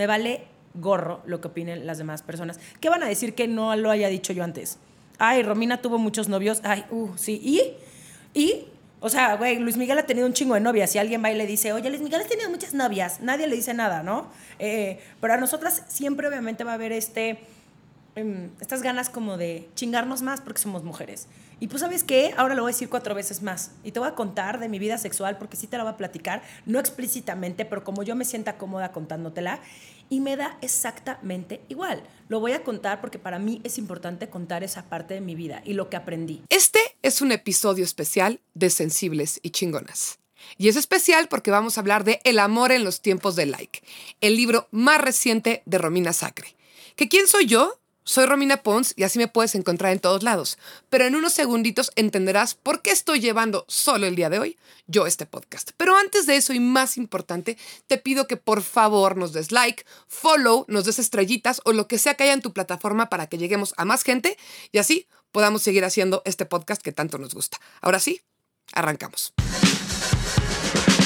Me vale gorro lo que opinen las demás personas. ¿Qué van a decir que no lo haya dicho yo antes? Ay, Romina tuvo muchos novios. Ay, uh, sí. ¿Y? ¿Y? O sea, güey, Luis Miguel ha tenido un chingo de novias. Si alguien va y le dice, oye, Luis Miguel ha tenido muchas novias, nadie le dice nada, ¿no? Eh, pero a nosotras siempre, obviamente, va a haber este, em, estas ganas como de chingarnos más porque somos mujeres. Y pues, ¿sabes qué? Ahora lo voy a decir cuatro veces más. Y te voy a contar de mi vida sexual porque sí te la voy a platicar, no explícitamente, pero como yo me sienta cómoda contándotela. Y me da exactamente igual. Lo voy a contar porque para mí es importante contar esa parte de mi vida y lo que aprendí. Este es un episodio especial de Sensibles y Chingonas. Y es especial porque vamos a hablar de El amor en los tiempos de like, el libro más reciente de Romina Sacre. ¿Que quién soy yo? Soy Romina Pons y así me puedes encontrar en todos lados. Pero en unos segunditos entenderás por qué estoy llevando solo el día de hoy yo este podcast. Pero antes de eso y más importante, te pido que por favor nos des like, follow, nos des estrellitas o lo que sea que haya en tu plataforma para que lleguemos a más gente y así podamos seguir haciendo este podcast que tanto nos gusta. Ahora sí, arrancamos.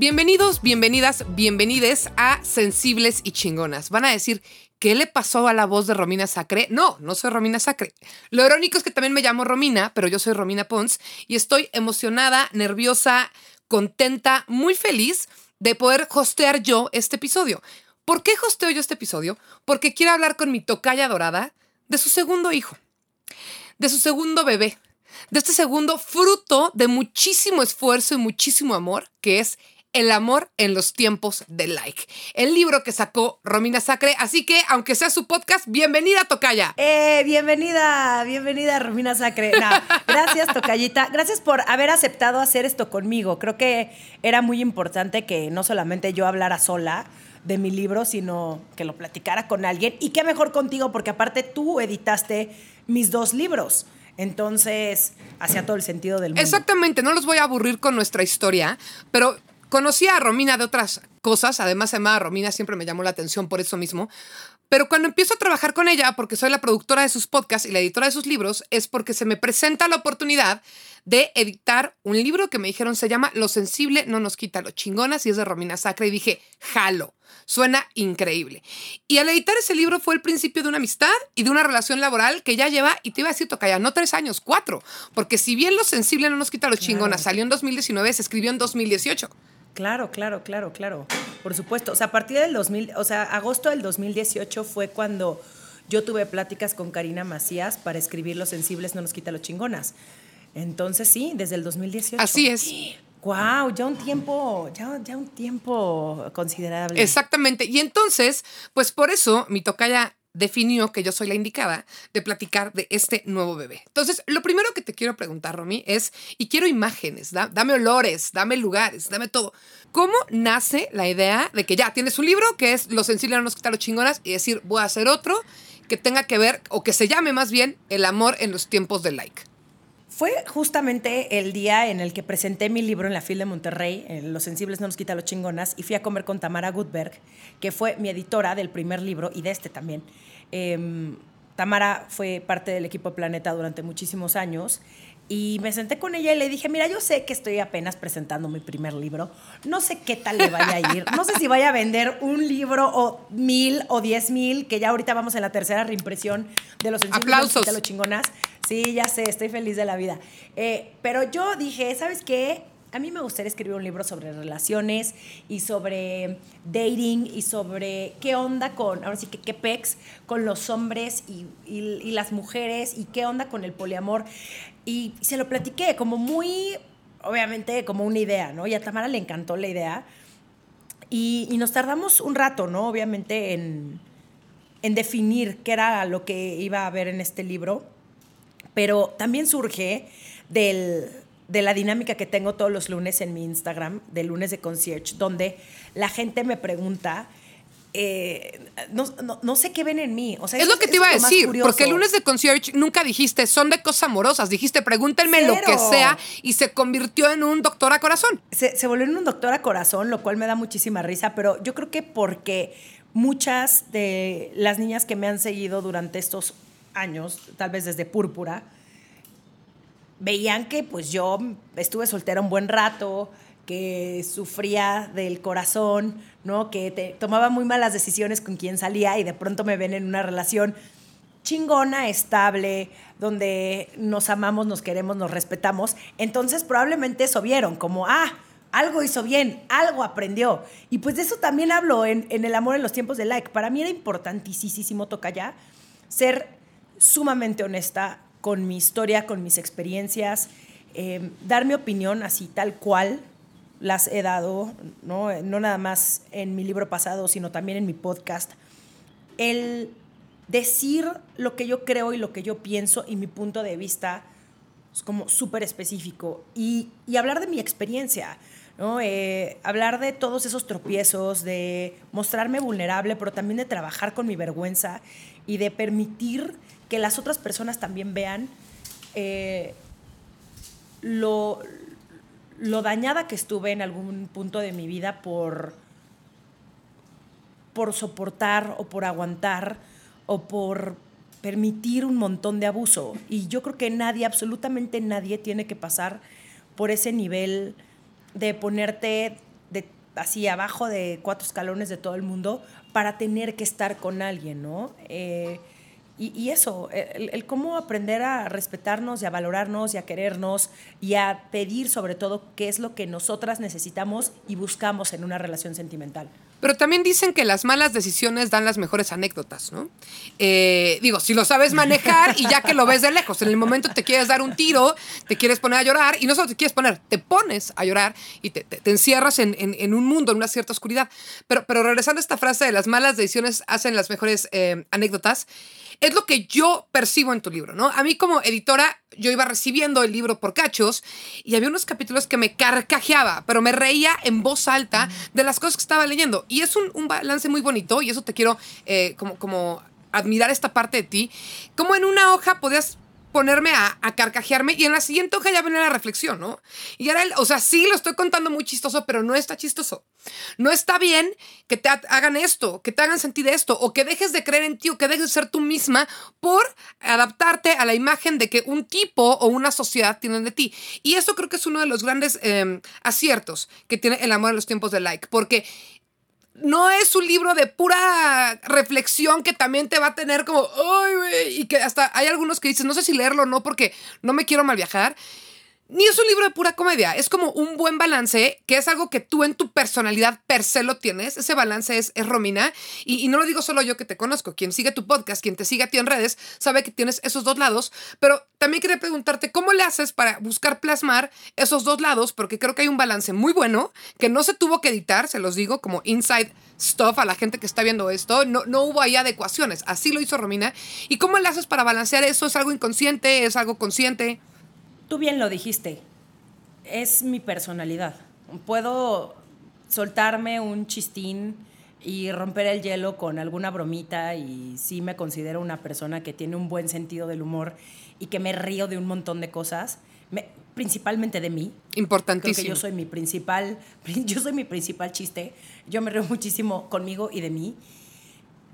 Bienvenidos, bienvenidas, bienvenides a Sensibles y Chingonas. Van a decir, ¿qué le pasó a la voz de Romina Sacre? No, no soy Romina Sacre. Lo irónico es que también me llamo Romina, pero yo soy Romina Pons y estoy emocionada, nerviosa, contenta, muy feliz de poder hostear yo este episodio. ¿Por qué hosteo yo este episodio? Porque quiero hablar con mi tocaya dorada de su segundo hijo, de su segundo bebé, de este segundo fruto de muchísimo esfuerzo y muchísimo amor, que es el amor en los tiempos de like. El libro que sacó Romina Sacre. Así que, aunque sea su podcast, bienvenida, Tocaya. Eh, bienvenida, bienvenida, Romina Sacre. gracias, Tocayita. Gracias por haber aceptado hacer esto conmigo. Creo que era muy importante que no solamente yo hablara sola de mi libro, sino que lo platicara con alguien. Y qué mejor contigo, porque aparte tú editaste mis dos libros. Entonces, hacía todo el sentido del mundo. Exactamente, no los voy a aburrir con nuestra historia, pero Conocí a Romina de otras cosas, además se llamaba Romina, siempre me llamó la atención por eso mismo. Pero cuando empiezo a trabajar con ella, porque soy la productora de sus podcasts y la editora de sus libros, es porque se me presenta la oportunidad de editar un libro que me dijeron se llama Lo sensible no nos quita lo chingonas y es de Romina Sacra y dije, jalo, suena increíble. Y al editar ese libro fue el principio de una amistad y de una relación laboral que ya lleva, y te iba a decir, ya no tres años, cuatro, porque si bien Lo sensible no nos quita lo chingonas salió en 2019, se escribió en 2018. Claro, claro, claro, claro. Por supuesto. O sea, a partir del 2000, o sea, agosto del 2018 fue cuando yo tuve pláticas con Karina Macías para escribir Los sensibles no nos quita los chingonas. Entonces sí, desde el 2018. Así es. Wow, ya un tiempo, ya, ya un tiempo considerable. Exactamente. Y entonces, pues por eso mi tocaya definió que yo soy la indicada de platicar de este nuevo bebé. Entonces, lo primero que te quiero preguntar, Romy, es, y quiero imágenes, dame olores, dame lugares, dame todo. ¿Cómo nace la idea de que ya tienes un libro que es Lo sensible no nos los chingonas y decir, voy a hacer otro que tenga que ver, o que se llame más bien, El amor en los tiempos de like? Fue justamente el día en el que presenté mi libro en la FIL de Monterrey, Los sensibles no nos quita los chingonas, y fui a comer con Tamara Gutberg, que fue mi editora del primer libro y de este también. Em, Tamara fue parte del equipo Planeta durante muchísimos años y me senté con ella y le dije, mira, yo sé que estoy apenas presentando mi primer libro, no sé qué tal le vaya a ir, no sé si vaya a vender un libro o mil o diez mil, que ya ahorita vamos en la tercera reimpresión de los Aplausos. de los chingonas. Sí, ya sé, estoy feliz de la vida. Eh, pero yo dije, ¿sabes qué? A mí me gustaría escribir un libro sobre relaciones y sobre dating y sobre qué onda con, ahora sí que qué pex, con los hombres y, las mujeres y qué onda con el poliamor. Y se lo platiqué como muy, obviamente, como una idea, ¿no? Y a Tamara le encantó la idea. Y, nos tardamos un rato, ¿no? Obviamente en, en definir qué era lo que iba a haber en este libro. Pero también surge del de la dinámica que tengo todos los lunes en mi Instagram, de lunes de concierge, donde la gente me pregunta eh, no, sé qué ven en mí. O sea, es lo que te iba a decir, porque el lunes de concierge nunca dijiste son de cosas amorosas, dijiste pregúntenme lo que sea y se convirtió en un doctor a corazón. Se, se, volvió en un doctor a corazón, lo cual me da muchísima risa, pero yo creo que porque muchas de las niñas que me han seguido durante estos años, tal vez desde Púrpura, veían que pues yo estuve soltera un buen rato, que sufría del corazón, ¿no? Que tomaba muy malas decisiones con quien salía y de pronto me ven en una relación chingona, estable, donde nos amamos, nos queremos, nos respetamos. Entonces probablemente eso vieron, como, ah, algo hizo bien, algo aprendió. Y pues de eso también hablo en, El amor en los tiempos de like. Para mí era importantísimo, toca ya, ser sumamente honesta con mi historia, con mis experiencias, eh, dar mi opinión así tal cual, las he dado, ¿no? no nada más en mi libro pasado, sino también en mi podcast, el decir lo que yo creo y lo que yo pienso y mi punto de vista es como súper específico y, y, hablar de mi experiencia, ¿no? Eh, hablar de todos esos tropiezos, de mostrarme vulnerable, pero también de trabajar con mi vergüenza y de permitir que las otras personas también vean eh, lo, lo dañada que estuve en algún punto de mi vida por, por soportar o por aguantar o por permitir un montón de abuso. Y yo creo que nadie, absolutamente nadie, tiene que pasar por ese nivel de ponerte de, así abajo de cuatro escalones de todo el mundo para tener que estar con alguien, ¿no? Eh, y, eso, el, cómo aprender a respetarnos y a valorarnos y a querernos y a pedir sobre todo qué es lo que nosotras necesitamos y buscamos en una relación sentimental. Pero también dicen que las malas decisiones dan las mejores anécdotas, ¿no? Eh, digo, si lo sabes manejar y ya que lo ves de lejos, en el momento te quieres dar un tiro, te quieres poner a llorar y no solo te quieres poner, te pones a llorar y te, encierras en, un mundo, en una cierta oscuridad. Pero, pero regresando a esta frase de las malas decisiones hacen las mejores eh, anécdotas, es lo que yo percibo en tu libro, ¿no? A mí como editora, yo iba recibiendo el libro por cachos y había unos capítulos que me carcajeaba, pero me reía en voz alta de las cosas que estaba leyendo. Y es un, balance muy bonito y eso te quiero eh, como, como admirar esta parte de ti. Como en una hoja podías ponerme a, carcajearme y en la siguiente hoja ya venía la reflexión, ¿no? Y ahora, o sea, sí lo estoy contando muy chistoso, pero no está chistoso. No está bien que te hagan esto, que te hagan sentir esto, o que dejes de creer en ti, o que dejes de ser tú misma por adaptarte a la imagen de que un tipo o una sociedad tienen de ti. Y eso creo que es uno de los grandes em, aciertos que tiene el amor en los tiempos de like, porque no es un libro de pura reflexión que también te va a tener como, ay, y que hasta hay algunos que dicen, no sé si leerlo o no porque no me quiero mal viajar ni es un libro de pura comedia, es como un buen balance, que es algo que tú en tu personalidad per se lo tienes. Ese balance es, es Romina. Y, no lo digo solo yo que te conozco, quien sigue tu podcast, quien te sigue a ti en redes, sabe que tienes esos dos lados. Pero también quería preguntarte, ¿cómo le haces para buscar plasmar esos dos lados? Porque creo que hay un balance muy bueno, que no se tuvo que editar, se los digo, como inside stuff a la gente que está viendo esto. No, no hubo ahí adecuaciones, así lo hizo Romina. ¿Y cómo le haces para balancear eso? ¿Es algo inconsciente? ¿Es algo consciente? Tú bien lo dijiste, es mi personalidad. Puedo soltarme un chistín y romper el hielo con alguna bromita y sí me considero una persona que tiene un buen sentido del humor y que me río de un montón de cosas, principalmente de mí. Importantísimo. Creo que yo soy mi principal, yo soy mi principal chiste. Yo me río muchísimo conmigo y de mí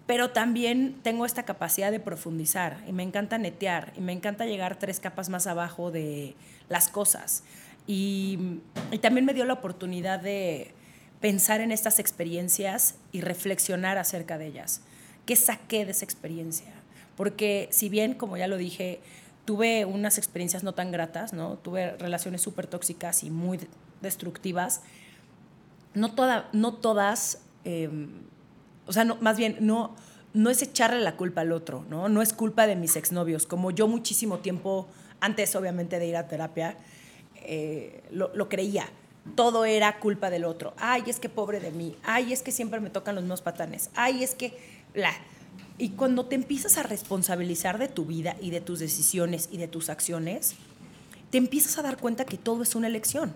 pero también tengo esta capacidad de profundizar y me encanta netear y me encanta llegar tres capas más abajo de las cosas. Y, también me dio la oportunidad de pensar en estas experiencias y reflexionar acerca de ellas. ¿Qué saqué de esa experiencia? Porque si bien, como ya lo dije, tuve unas experiencias no tan gratas, ¿no? tuve relaciones súper tóxicas y muy destructivas, no, toda, no todas... Em, o sea, no, más bien, no, no es echarle la culpa al otro, ¿no? No es culpa de mis exnovios. Como yo muchísimo tiempo, antes obviamente de ir a terapia, eh, lo, creía. Todo era culpa del otro. Ay, es que pobre de mí. Ay, es que siempre me tocan los mismos patanes. Ay, es que... La. Y cuando te empiezas a responsabilizar de tu vida y de tus decisiones y de tus acciones, te empiezas a dar cuenta que todo es una elección.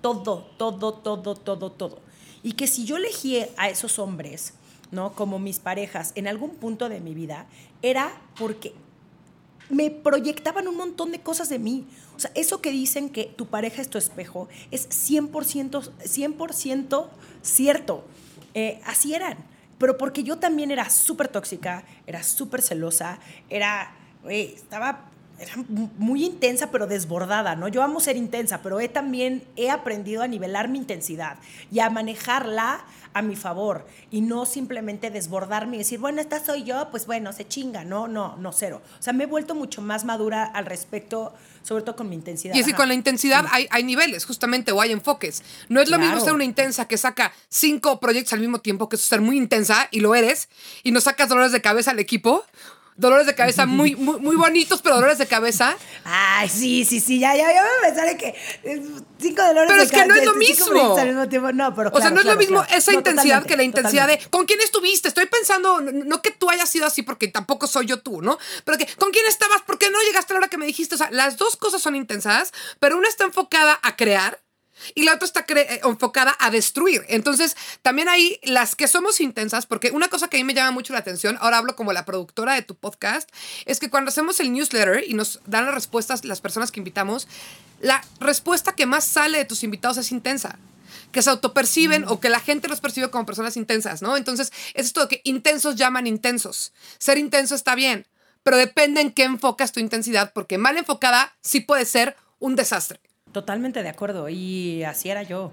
Todo, todo, todo, todo, todo. Y que si yo elegí a esos hombres, ¿no? Como mis parejas en algún punto de mi vida, era porque me proyectaban un montón de cosas de mí. O sea, eso que dicen que tu pareja es tu espejo es 100%, 100 cierto. Eh, así eran. Pero porque yo también era súper tóxica, era súper celosa, era, estaba era muy intensa pero desbordada, ¿no? Yo amo ser intensa, pero he también he aprendido a nivelar mi intensidad y a manejarla a mi favor y no simplemente desbordarme y decir, bueno, esta soy yo, pues bueno, se chinga, no, no, no, cero. O sea, me he vuelto mucho más madura al respecto, sobre todo con mi intensidad. Y es que con la intensidad hay, hay, niveles, justamente, o hay enfoques. No es lo mismo ser una intensa que saca cinco proyectos al mismo tiempo, que es ser muy intensa, y lo eres, y no sacas dolores de cabeza al equipo, dolores de cabeza muy, muy, muy, bonitos, pero dolores de cabeza. Ay, sí, sí, sí, ya, ya, ya me sale que eh, cinco dolores pero de cabeza. Pero es que no es lo mismo. Al mismo tiempo. No, pero o sea, no es lo mismo esa intensidad que la intensidad de ¿con quién estuviste? Estoy pensando, no que tú hayas sido así porque tampoco soy yo tú, ¿no? Pero que ¿con quién estabas? ¿Por qué no llegaste a la hora que me dijiste? O sea, las dos cosas son intensas, pero una está enfocada a crear y la otra está eh, enfocada a destruir. Entonces, también hay las que somos intensas, porque una cosa que a mí me llama mucho la atención, ahora hablo como la productora de tu podcast, es que cuando hacemos el newsletter y nos dan las respuestas las personas que invitamos, la respuesta que más sale de tus invitados es intensa que se autoperciben o que la gente los percibe como personas intensas, ¿no? Entonces, es esto de que intensos llaman intensos. Ser intenso está bien, pero depende en qué enfocas tu intensidad, porque mal enfocada sí puede ser un desastre. Totalmente de acuerdo. Y así era yo.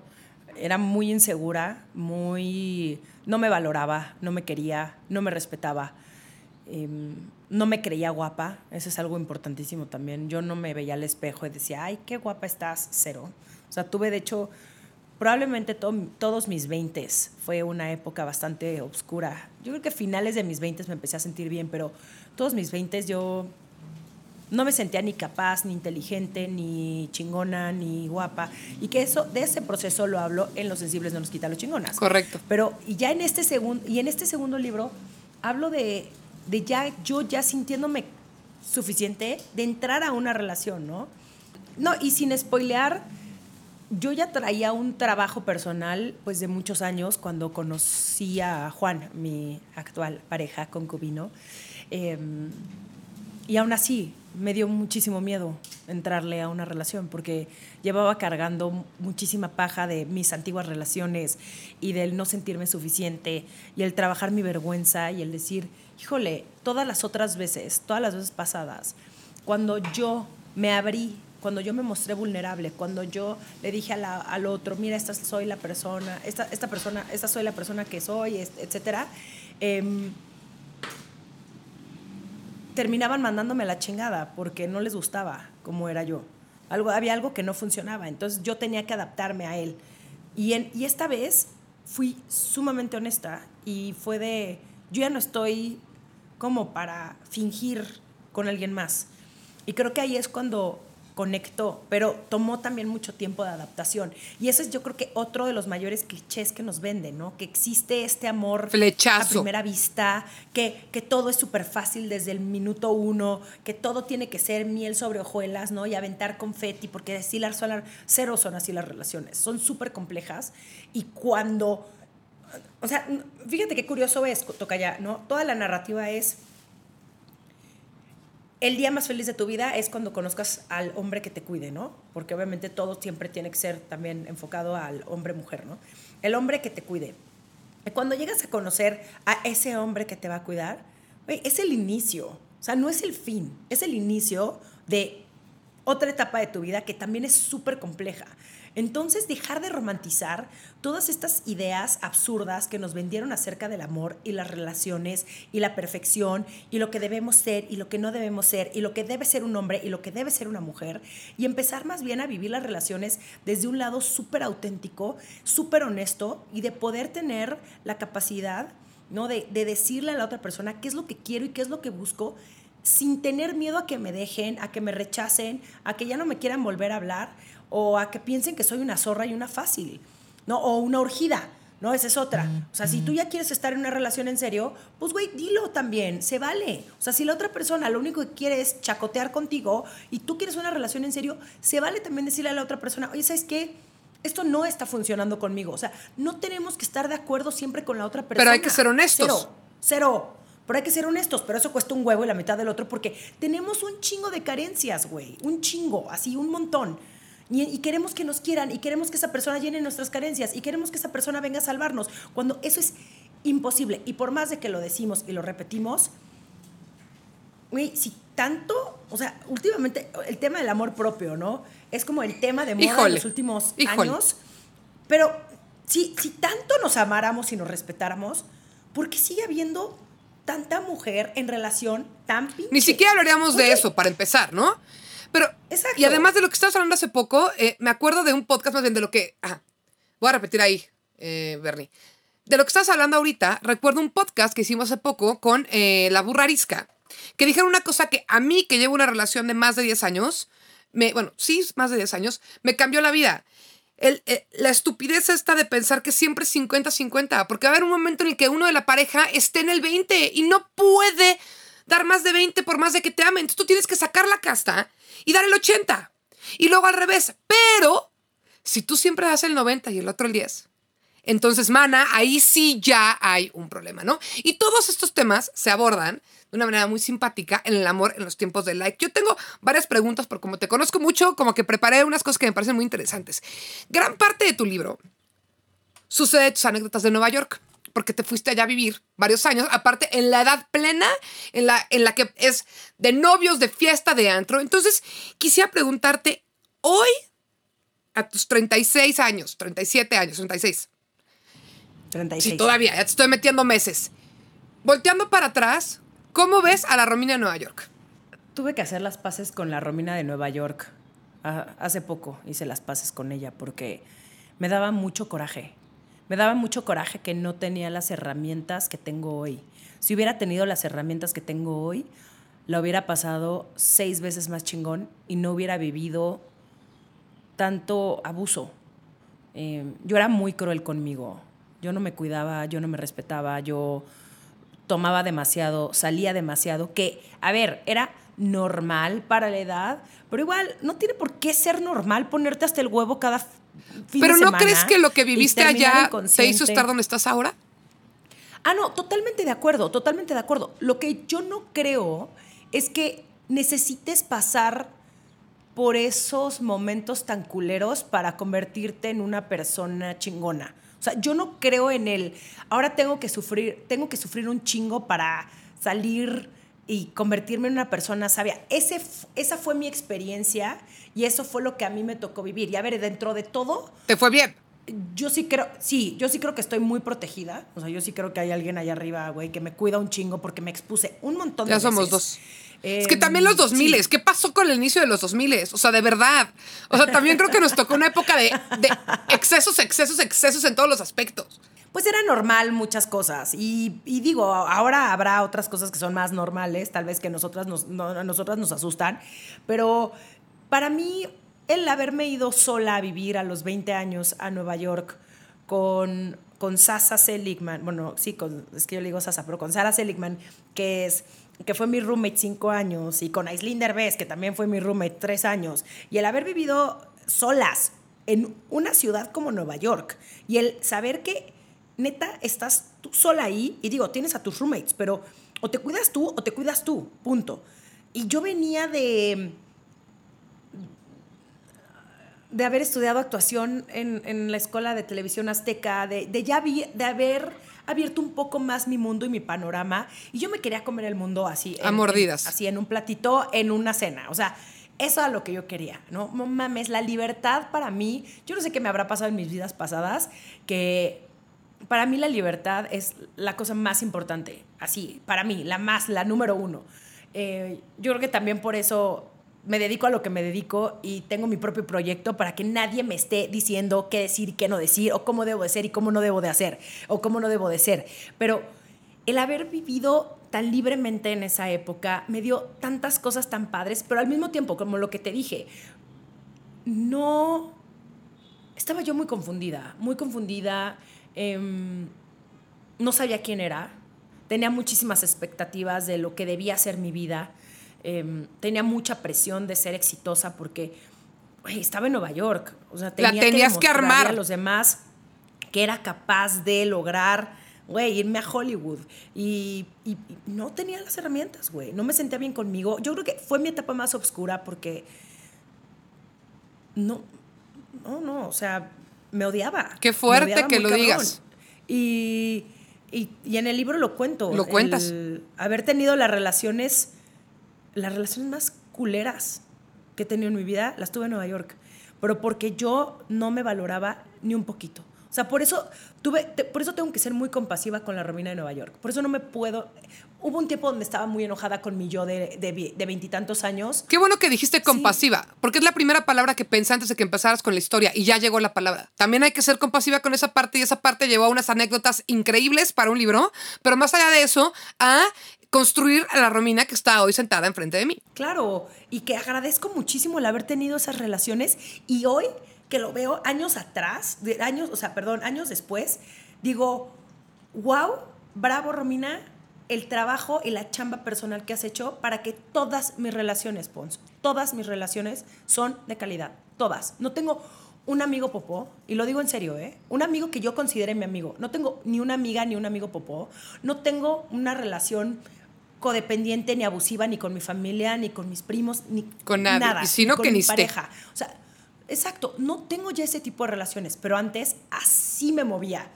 Era muy insegura, muy... No me valoraba, no me quería, no me respetaba. Em, no me creía guapa, eso es algo importantísimo también. Yo no me veía al espejo y decía, ay, qué guapa estás, cero. O sea, tuve de hecho, probablemente todos mis 20 fue una época bastante oscura. Yo creo que finales de mis 20 me empecé a sentir bien, pero todos mis 20 yo no me sentía ni capaz, ni inteligente, ni chingona, ni guapa. Y que eso, de ese proceso lo hablo en Los sensibles no nos quita los chingonas. Correcto. Pero y ya en este segundo, y en este segundo libro hablo de, de ya, yo ya sintiéndome suficiente de entrar a una relación, ¿no? No, y sin spoilear, yo ya traía un trabajo personal, pues de muchos años, cuando conocí a Juan, mi actual pareja, concubino. Em, y aún así, me dio muchísimo miedo entrarle a una relación porque llevaba cargando muchísima paja de mis antiguas relaciones y del no sentirme suficiente y el trabajar mi vergüenza y el decir, híjole, todas las otras veces, todas las veces pasadas, cuando yo me abrí, cuando yo me mostré vulnerable, cuando yo le dije al otro, mira, esta soy la persona, esta, esta persona, esta soy la persona que soy, etcétera, eh, terminaban mandándome la chingada porque no les gustaba como era yo. Algo, había algo que no funcionaba, entonces yo tenía que adaptarme a él. Y, en, y esta vez fui sumamente honesta y fue de, yo ya no estoy como para fingir con alguien más. Y creo que ahí es cuando conectó, pero tomó también mucho tiempo de adaptación. Y ese es yo creo que otro de los mayores clichés que nos venden, ¿no? Que existe este amor Flechazo. a primera vista, que, que todo es súper fácil desde el minuto uno, que todo tiene que ser miel sobre hojuelas, ¿no? Y aventar confeti, porque así las son, cero son así las relaciones, son súper complejas. Y cuando, o sea, fíjate qué curioso es, ya ¿no? Toda la narrativa es el día más feliz de tu vida es cuando conozcas al hombre que te cuide, ¿no? Porque obviamente todo siempre tiene que ser también enfocado al hombre-mujer, ¿no? El hombre que te cuide. Cuando llegas a conocer a ese hombre que te va a cuidar, es el inicio, o sea, no es el fin, es el inicio de otra etapa de tu vida que también es súper compleja. Entonces, dejar de romantizar todas estas ideas absurdas que nos vendieron acerca del amor y las relaciones y la perfección y lo que debemos ser y lo que no debemos ser y lo que debe ser un hombre y lo que debe ser una mujer y empezar más bien a vivir las relaciones desde un lado súper auténtico, súper honesto y de poder tener la capacidad ¿no? De, de decirle a la otra persona qué es lo que quiero y qué es lo que busco sin tener miedo a que me dejen, a que me rechacen, a que ya no me quieran volver a hablar o a que piensen que soy una zorra y una fácil, ¿no? O una urgida, ¿no? Esa es otra. O sea, si tú ya quieres estar en una relación en serio, pues, güey, dilo también, se vale. O sea, si la otra persona lo único que quiere es chacotear contigo y tú quieres una relación en serio, se vale también decirle a la otra persona, oye, ¿sabes qué? Esto no está funcionando conmigo. O sea, no tenemos que estar de acuerdo siempre con la otra persona. Pero hay que ser honestos. Cero, cero. Pero hay que ser honestos, pero eso cuesta un huevo y la mitad del otro porque tenemos un chingo de carencias, güey. Un chingo, así, un montón. Y, queremos que nos quieran y queremos que esa persona llene nuestras carencias y queremos que esa persona venga a salvarnos, cuando eso es imposible. Y por más de que lo decimos y lo repetimos, güey, si tanto, o sea, últimamente el tema del amor propio, ¿no? Es como el tema de moda en los últimos años. Pero si, si tanto nos amáramos y nos respetáramos, ¿por qué sigue habiendo tanta mujer en relación tan pinche? Ni siquiera hablaríamos de eso, para empezar, ¿no? Pero, y además de lo que estabas hablando hace poco, eh, me acuerdo de un podcast más bien de lo que. voy a repetir ahí, eh, Bernie. De lo que estás hablando ahorita, recuerdo un podcast que hicimos hace poco con eh, la burrarisca, que dijeron una cosa que a mí, que llevo una relación de más de 10 años, me, bueno, sí, más de 10 años, me cambió la vida. El, la estupidez esta de pensar que siempre es 50-50, porque va a haber un momento en el que uno de la pareja esté en el 20 y no puede dar más de 20 por más de que te amen. Entonces tú tienes que sacar la casta y dar el 80. Y luego al revés. Pero si tú siempre das el 90 y el otro el 10, entonces, mana, ahí sí ya hay un problema, ¿no? Y todos estos temas se abordan de una manera muy simpática en el amor en los tiempos de like. Yo tengo varias preguntas, porque como te conozco mucho, como que preparé unas cosas que me parecen muy interesantes. Gran parte de tu libro sucede de tus anécdotas de Nueva York porque te fuiste allá a vivir varios años, aparte en la edad plena, en la, en la que es de novios, de fiesta, de antro. Entonces, quisiera preguntarte, hoy, a tus 36 años, 37 años, 36. 36. Sí, todavía, ya te estoy metiendo meses. Volteando para atrás, ¿cómo ves a la Romina de Nueva York? Tuve que hacer las paces con la Romina de Nueva York. Ah, hace poco hice las paces con ella porque me daba mucho coraje me daba mucho coraje que no tenía las herramientas que tengo hoy. Si hubiera tenido las herramientas que tengo hoy, la hubiera pasado seis veces más chingón y no hubiera vivido tanto abuso. Eh, yo era muy cruel conmigo. Yo no me cuidaba, yo no me respetaba, yo tomaba demasiado, salía demasiado, que, a ver, era normal para la edad, pero igual no tiene por qué ser normal ponerte hasta el huevo cada ¿Pero no crees que lo que viviste allá te hizo estar donde estás ahora? Ah, no, totalmente de acuerdo, totalmente de acuerdo. Lo que yo no creo es que necesites pasar por esos momentos tan culeros para convertirte en una persona chingona. O sea, yo no creo en el ahora tengo que sufrir, tengo que sufrir un chingo para salir y convertirme en una persona sabia. Ese, esa fue mi experiencia y eso fue lo que a mí me tocó vivir. Y a ver, dentro de todo... ¿Te fue bien? Yo sí creo, sí, yo sí creo que estoy muy protegida. O sea, yo sí creo que hay alguien allá arriba, güey, que me cuida un chingo porque me expuse un montón de Ya somos dos. es que también los 2000, em, ¿qué pasó con el inicio de los 2000? O sea, de verdad. O sea, también creo que nos tocó una época de, de excesos, excesos, excesos en todos los aspectos pues era normal muchas cosas. Y, digo, ahora habrá otras cosas que son más normales, tal vez que nosotras nos, nosotras nos asustan, pero para mí el haberme ido sola a vivir a los 20 años a Nueva York con, con Sasa Seligman, bueno, sí, con, es que yo le digo Sasa, pero con Sara Seligman, que es que fue mi roommate cinco años, y con Aislinn Derbez, que también fue mi roommate tres años, y el haber vivido solas en una ciudad como Nueva York, y el saber que neta, estás tú sola ahí y digo, tienes a tus roommates, pero o te cuidas tú o te cuidas tú, punto. Y yo venía de de haber estudiado actuación en, la escuela de televisión azteca, de, ya de haber abierto un poco más mi mundo y mi panorama, y yo me quería comer el mundo así. a mordidas. así, en un platito, en una cena. O sea, eso era lo que yo quería, ¿no? Mames, la libertad para mí, yo no sé qué me habrá pasado en mis vidas pasadas, que para mí la libertad es la cosa más importante, así, para mí, la más, la número uno. Eh, yo creo que también por eso me dedico a lo que me dedico y tengo mi propio proyecto para que nadie me esté diciendo qué decir qué no decir, o cómo debo de ser y cómo no debo de hacer, o cómo no debo de ser. Pero el haber vivido tan libremente en esa época me dio tantas cosas tan padres, pero al mismo tiempo, como lo que te dije, no... Estaba yo muy confundida, muy confundida Em, no sabía quién era. Tenía muchísimas expectativas de lo que debía ser mi vida. Em, tenía mucha presión de ser exitosa porque estaba en Nueva York. O sea, tenía La tenías que armar. a los demás que era capaz de lograr, güey, irme a Hollywood. Y, y- y no tenía las herramientas, güey. No me sentía bien conmigo. Yo creo que fue mi etapa más oscura porque no, no, no, o sea, me odiaba. Qué fuerte odiaba que lo cabrón. digas. Y, y, y en el libro lo cuento. Lo cuentas. El haber tenido las relaciones, las relaciones más culeras que he tenido en mi vida, las tuve en Nueva York. Pero porque yo no me valoraba ni un poquito. O sea, por eso tuve, te- por eso tengo que ser muy compasiva con la Romina de Nueva York. Por eso no me puedo. Hubo un tiempo donde estaba muy enojada con mi yo de de vi- de veintitantos años. Qué bueno que dijiste compasiva, porque es la primera palabra que pensé antes de que empezaras con la historia y ya llegó la palabra. También hay que ser compasiva con esa parte y esa parte llevó a unas anécdotas increíbles para un libro, pero más allá de eso, a construir a la Romina que está hoy sentada enfrente de mí. Claro, y que agradezco muchísimo el haber tenido esas relaciones y hoy que lo veo años atrás, de años, o sea, perdón, años después, digo, wow, bravo Romina, el trabajo y la chamba personal que has hecho para que todas mis relaciones, Pons, todas mis relaciones son de calidad, todas. No tengo un amigo popó, y lo digo en serio, ¿eh? Un amigo que yo considere mi amigo. No tengo ni una amiga ni un amigo popó. No tengo una relación codependiente ni abusiva ni con mi familia, ni con mis primos, ni Con nada. Y si no, con que mi ni pareja. O sea, exacto, no tengo ya ese tipo de relaciones, pero antes así me movía.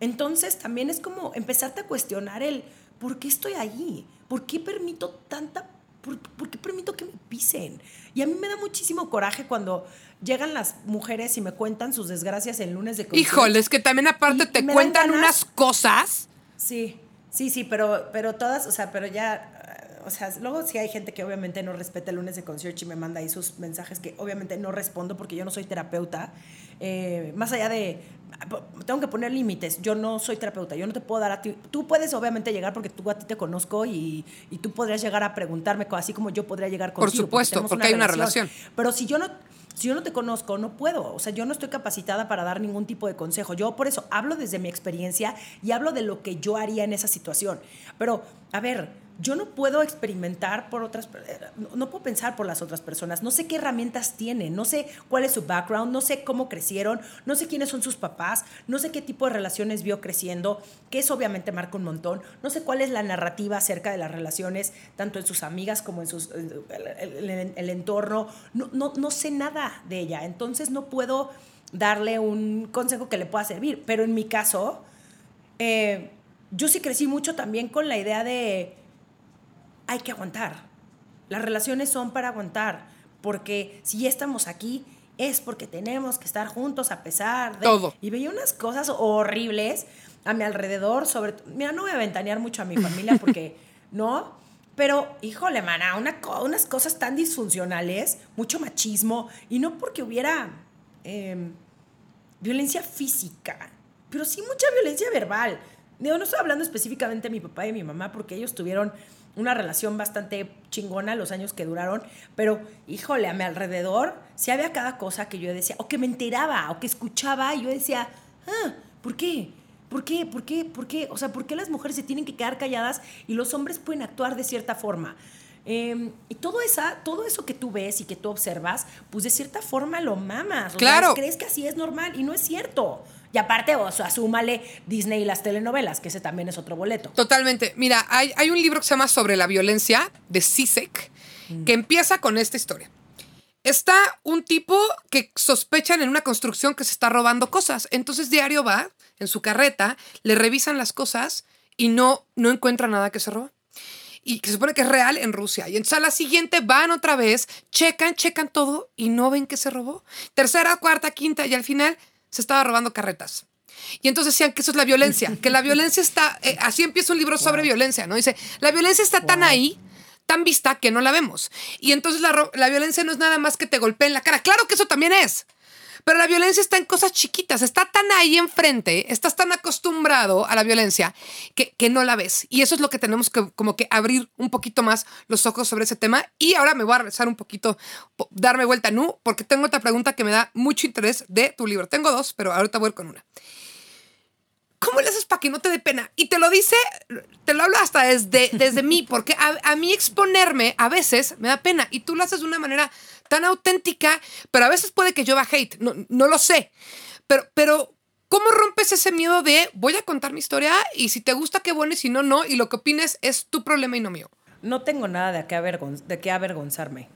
Entonces también es como empezarte a cuestionar el ¿por qué estoy ahí? ¿Por qué permito tanta por, por qué permito que me pisen? Y a mí me da muchísimo coraje cuando llegan las mujeres y me cuentan sus desgracias el lunes de concierto. Híjoles, que también aparte Y- te y cuentan unas cosas. Sí, sí, sí, pero, pero todas, o sea, pero ya, o sea, luego sí hay gente que obviamente no respeta el lunes de concierto y me manda ahí sus mensajes que obviamente no respondo porque yo no soy terapeuta. Eh, más allá de, tengo que poner límites, yo no soy terapeuta, yo no te puedo dar a ti, tú puedes obviamente llegar porque tú a ti te conozco y, y tú podrías llegar a preguntarme, así como yo podría llegar Por contigo. supuesto, tenemos porque hay una relación. Pero si yo no, si yo no te conozco, no puedo. O sea, yo no estoy capacitada para dar ningún tipo de consejo. Yo por eso hablo desde mi experiencia y hablo de lo que yo haría en esa situación. Pero, a ver, yo no puedo experimentar por otras, eh, no, puedo pensar por las otras personas. No sé qué herramientas tienen, no sé cuál es su background, no sé cómo crecieron, no sé quiénes son sus papás, no sé qué tipo de relaciones vio creciendo, que eso obviamente marca un montón. No sé cuál es la narrativa acerca de las relaciones, tanto en sus amigas como en sus, el- el entorno. No, no, no sé nada de ella, entonces no puedo darle un consejo que le pueda servir. Pero en mi caso, eh, yo sí crecí mucho también con la idea de hay que aguantar. Las relaciones son para aguantar, porque si ya estamos aquí es porque tenemos que estar juntos a pesar de... Todo. Y veía unas cosas horribles a mi alrededor, sobre... Mira, no voy a ventanear mucho a mi familia porque no, pero híjole, mana, una, co- unas cosas tan disfuncionales, mucho machismo, y no porque hubiera em, violencia física, pero sí mucha violencia verbal. Digo, no estoy hablando específicamente de mi papá y mi mamá porque ellos tuvieron una relación bastante chingona los años que duraron, pero híjole, a mi alrededor sí había cada cosa que yo decía, o que me enteraba, o que escuchaba, y yo decía, ah, ¿por qué? ¿Por qué? ¿Por qué? ¿Por qué? O sea, ¿por qué las mujeres se tienen que quedar calladas y los hombres pueden actuar de cierta forma? Eh, y todo, esa, todo eso que tú ves y que tú observas, pues de cierta forma lo mamas. O sea, Claro. crees que así es normal y no es cierto. Y aparte, o sea, súmale Disney y las telenovelas, que ese también es otro boleto. Totalmente. Mira, hay, hay un libro que se llama Sobre la violencia de Sisek que empieza con esta historia. Está un tipo que sospechan en una construcción que se está robando cosas. Entonces diario va en su carreta, le revisan las cosas y no, no encuentra nada que se robó. Y que se supone que es real en Rusia. Y entonces a la siguiente van otra vez, checan, checan todo y no ven que se robó. Tercera, cuarta, quinta y al final se estaba robando carretas. Y entonces decían que eso es la violencia, que la violencia está, eh, así empieza un libro sobre violencia, ¿no? Dice, la violencia está tan ahí, tan vista que no la vemos. Y entonces la, la violencia no es nada más que te golpeen la cara. Claro que eso también es. Pero la violencia está en cosas chiquitas, está tan ahí enfrente, estás tan acostumbrado a la violencia que, que no la ves. Y eso es lo que tenemos que como que abrir un poquito más los ojos sobre ese tema. Y ahora me voy a regresar un poquito, po- darme vuelta Nu, porque tengo otra pregunta que me da mucho interés de tu libro. Tengo dos, pero ahorita voy con una. ¿cómo le haces para que no te dé pena? Y te lo dice, te lo hablo hasta desde, desde mí, porque a, mí exponerme a veces me da pena y tú lo haces de una manera tan auténtica, pero a veces puede que yo baje hate, no, no lo sé. Pero, pero, ¿cómo rompes ese miedo de voy a contar mi historia y si te gusta, qué bueno, y si no, no, y lo que opines es tu problema y no mío? No tengo nada de qué, de qué avergonzarme.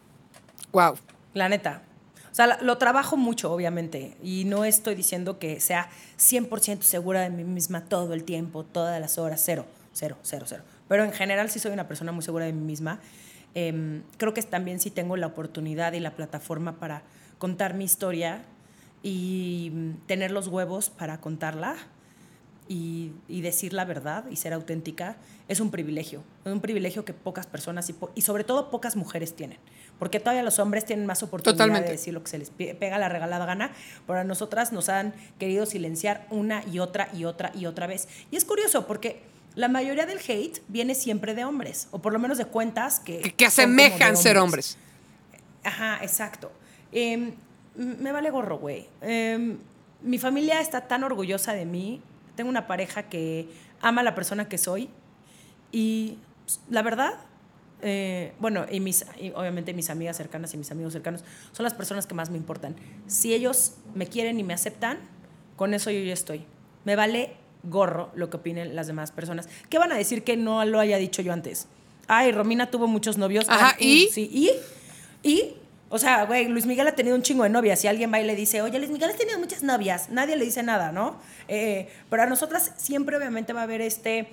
Wow. La neta. O sea, lo trabajo mucho, obviamente, y no estoy diciendo que sea 100% segura de mí misma todo el tiempo, todas las horas, cero, cero, cero, cero. Pero en general sí soy una persona muy segura de mí misma. Em, creo que también sí tengo la oportunidad y la plataforma para contar mi historia y mm, tener los huevos para contarla y, decir la verdad y ser auténtica es un privilegio. Es un privilegio que pocas personas y, y sobre todo pocas mujeres tienen porque todavía los hombres tienen más oportunidad de decir lo que se les pega la regalada gana, pero a nosotras nos han querido silenciar una y otra y otra y otra vez. Y es curioso porque la mayoría del hate viene siempre de hombres, o por lo menos de cuentas que... Que, asemejan ser hombres. Ajá, exacto. Em, me vale gorro, güey. Em, mi familia está tan orgullosa de mí. Tengo una pareja que ama a la persona que soy. Y pues, la verdad, eh, bueno, y, mis, obviamente mis amigas cercanas y mis amigos cercanos son las personas que más me importan. Si ellos me quieren y me aceptan, con eso yo ya estoy. Me vale gorro lo que opinen las demás personas. ¿Qué van a decir que no lo haya dicho yo antes? Ay, Romina tuvo muchos novios. Ajá, ¿y? Sí, ¿y? ¿Y? O sea, güey, Luis Miguel ha tenido un chingo de novias. Si alguien va y le dice, oye, Luis Miguel ha tenido muchas novias, nadie le dice nada, ¿no? Eh, pero a nosotras siempre, obviamente, va a haber este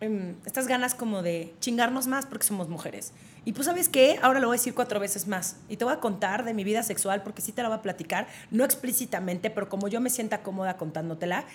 Em, estas ganas como de chingarnos más porque somos mujeres. Y pues sabes qué, ahora lo voy a decir cuatro veces más. Y te voy a contar de mi vida sexual porque sí te la voy a platicar, no explícitamente, pero como yo me sienta cómoda contándotela.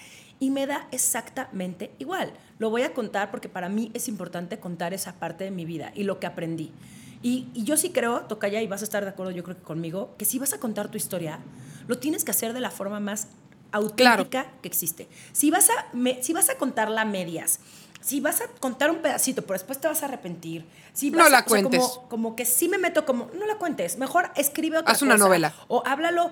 Y me da exactamente igual. Lo voy a contar porque para mí es importante contar esa parte de mi vida y lo que aprendí. Y, yo sí creo, Tocaya, y vas a estar de acuerdo yo creo que conmigo, que si vas a contar tu historia, lo tienes que hacer de la forma más auténtica que existe. Si vas, a, si vas a contarla a medias, si vas a contar un pedacito, pero después te vas a arrepentir. Si no la cuentes. como, que sí me meto como, no la cuentes, mejor escribe otra Haz una novela. O háblalo,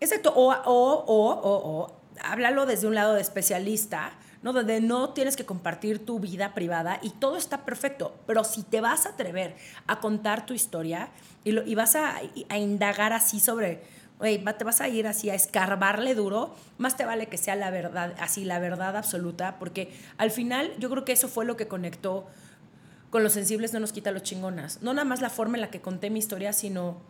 exacto, o, o, o, o, háblalo desde un lado de especialista, ¿no? Donde no tienes que compartir tu vida privada y todo está perfecto. Pero si te vas a atrever a contar tu historia y, lo, y vas a, a indagar así sobre te vas a ir así a escarbarle duro, más te vale que sea la verdad, así la verdad absoluta, porque al final yo creo que eso fue lo que conectó con los sensibles no nos quita los chingonas. No nada más la forma en la que conté mi historia, sino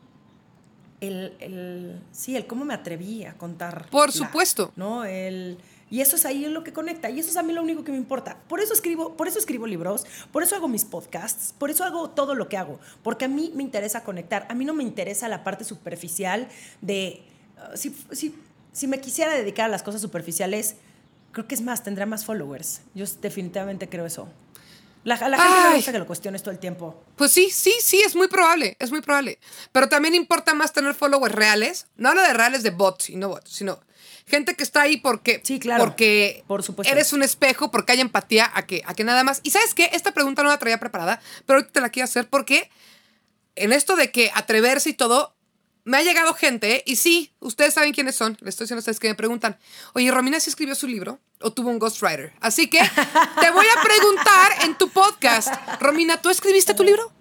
el, el sí, el cómo me atreví a contar. Por supuesto. ¿No? El y eso es ahí lo que conecta. Y eso es a mí lo único que me importa. Por eso escribo, por eso escribo libros, por eso hago mis podcasts, por eso hago todo lo que hago. Porque a mí me interesa conectar. A mí no me interesa la parte superficial de... Uh, si, si, si me quisiera dedicar a las cosas superficiales, creo que es más, tendrá más followers. Yo definitivamente creo eso. La, la gente no gusta que lo cuestiones todo el tiempo. Pues sí, sí, sí, es muy probable, es muy probable. Pero también importa más tener followers reales. No hablo de reales de bots y no bots, sino gente que está ahí porque, sí, claro, porque por supuesto. eres un espejo, porque hay empatía a que, a que nada más. Y sabes qué, esta pregunta no la traía preparada, pero ahorita te la quiero hacer porque en esto de que atreverse y todo, me ha llegado gente, y sí, ustedes saben quiénes son, les estoy diciendo a ustedes que me preguntan, oye, Romina sí escribió su libro o tuvo un ghostwriter. Así que te voy a preguntar en tu podcast, Romina, ¿tú escribiste tu libro?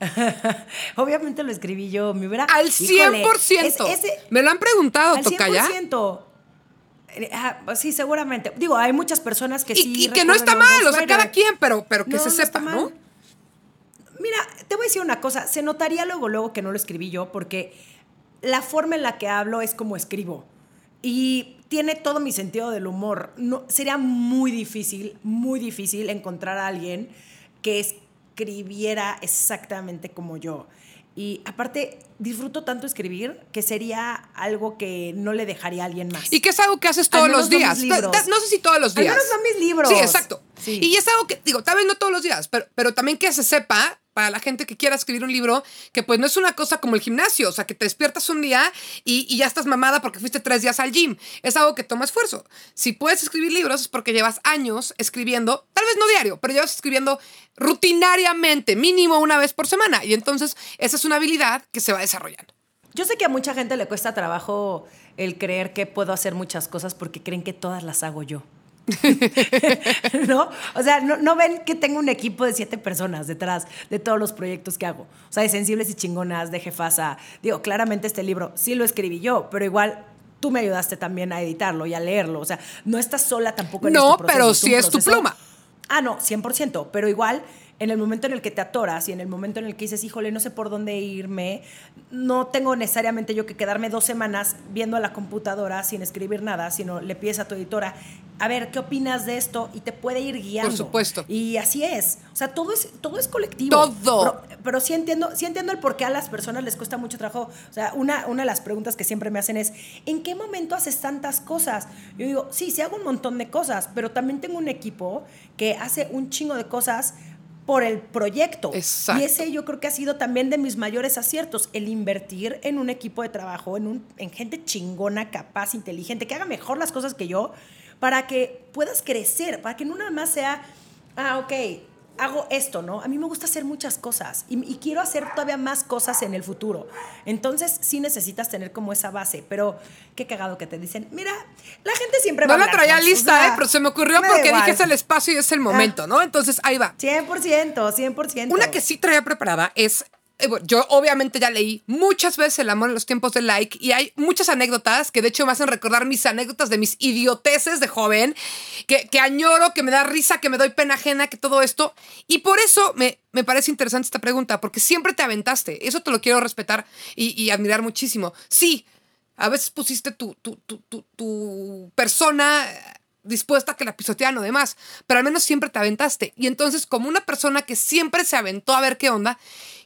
Obviamente lo escribí yo. Me hubiera. Al 100%. me lo han preguntado, al 100%. Eh, sí, seguramente. Digo, hay muchas personas que sí. Y que no está mal, o sea, cada quien, pero, pero que se sepa, ¿no? Mira, te voy a decir una cosa. Se notaría luego, luego que no lo escribí yo, porque la forma en la que hablo es como escribo. Y tiene todo mi sentido del humor. No, sería muy difícil, muy difícil encontrar a alguien que es escribiera exactamente como yo. Y aparte, disfruto tanto escribir que sería algo que no le dejaría a alguien más. Y que es algo que haces todos los días. No, sé si todos los días. Al menos son mis libros. Sí, exacto. Y es algo que, digo, tal vez no todos los días, pero, pero también que se sepa para la gente que quiera escribir un libro, que pues no es una cosa como el gimnasio, o sea, que te despiertas un día y, ya estás mamada porque fuiste tres días al gym. Es algo que toma esfuerzo. Si puedes escribir libros es porque llevas años escribiendo, tal vez no diario, pero llevas escribiendo rutinariamente, mínimo una vez por semana. Y entonces esa es una habilidad que se va desarrollando. Yo sé que a mucha gente le cuesta trabajo el creer que puedo hacer muchas cosas porque creen que todas las hago yo. ¿No? O sea, no, no ven que tengo un equipo de siete personas detrás de todos los proyectos que hago. O sea, de sensibles y chingonas, de jefasa. Digo, claramente este libro sí lo escribí yo, pero igual tú me ayudaste también a editarlo y a leerlo. O sea, no estás sola tampoco en No, este proceso, pero sí es tu proceso- pluma. Ah, no, 100%, pero igual en el momento en el que te atoras y en el momento en el que dices, híjole, no sé por dónde irme, no tengo necesariamente yo que quedarme dos semanas viendo a la computadora sin escribir nada, sino le pides a tu editora, a ver, ¿qué opinas de esto? Y te puede ir guiando. Por supuesto. Y así es. O sea, todo es, todo es colectivo. Todo. Pero, pero sí entiendo, sí entiendo el por qué a las personas les cuesta mucho trabajo. O sea, una, una de las preguntas que siempre me hacen es, ¿en qué momento haces tantas cosas? Yo digo, sí, sí hago un montón de cosas, pero también tengo un equipo que hace un chingo de cosas por el proyecto. Exacto. Y ese yo creo que ha sido también de mis mayores aciertos, el invertir en un equipo de trabajo, en, un, en gente chingona, capaz, inteligente, que haga mejor las cosas que yo, para que puedas crecer, para que no nada más sea, ah, ok, hago esto, ¿no? A mí me gusta hacer muchas cosas y, y quiero hacer todavía más cosas en el futuro. Entonces sí necesitas tener como esa base, pero qué cagado que te dicen, mira, la gente siempre va No a la hablar traía más", o lista, sea, ¿eh? Pero se me ocurrió me porque. Ah. dije es el espacio y es el momento, ¿no? Entonces ahí va. 100%, 100%. Una que sí traía preparada es. Eh, Yo obviamente ya leí muchas veces El amor en los tiempos de like y hay muchas anécdotas que de hecho me hacen recordar mis anécdotas de mis idioteces de joven, que, que añoro, que me da risa, que me doy pena ajena, que todo esto. Y por eso me, me parece interesante esta pregunta, porque siempre te aventaste. Eso te lo quiero respetar y, admirar muchísimo. Sí, a veces pusiste tu, tu, tu, tu, persona dispuesta a que la pisotearan o demás, pero al menos siempre te aventaste. Y entonces, como una persona que siempre se aventó a ver qué onda,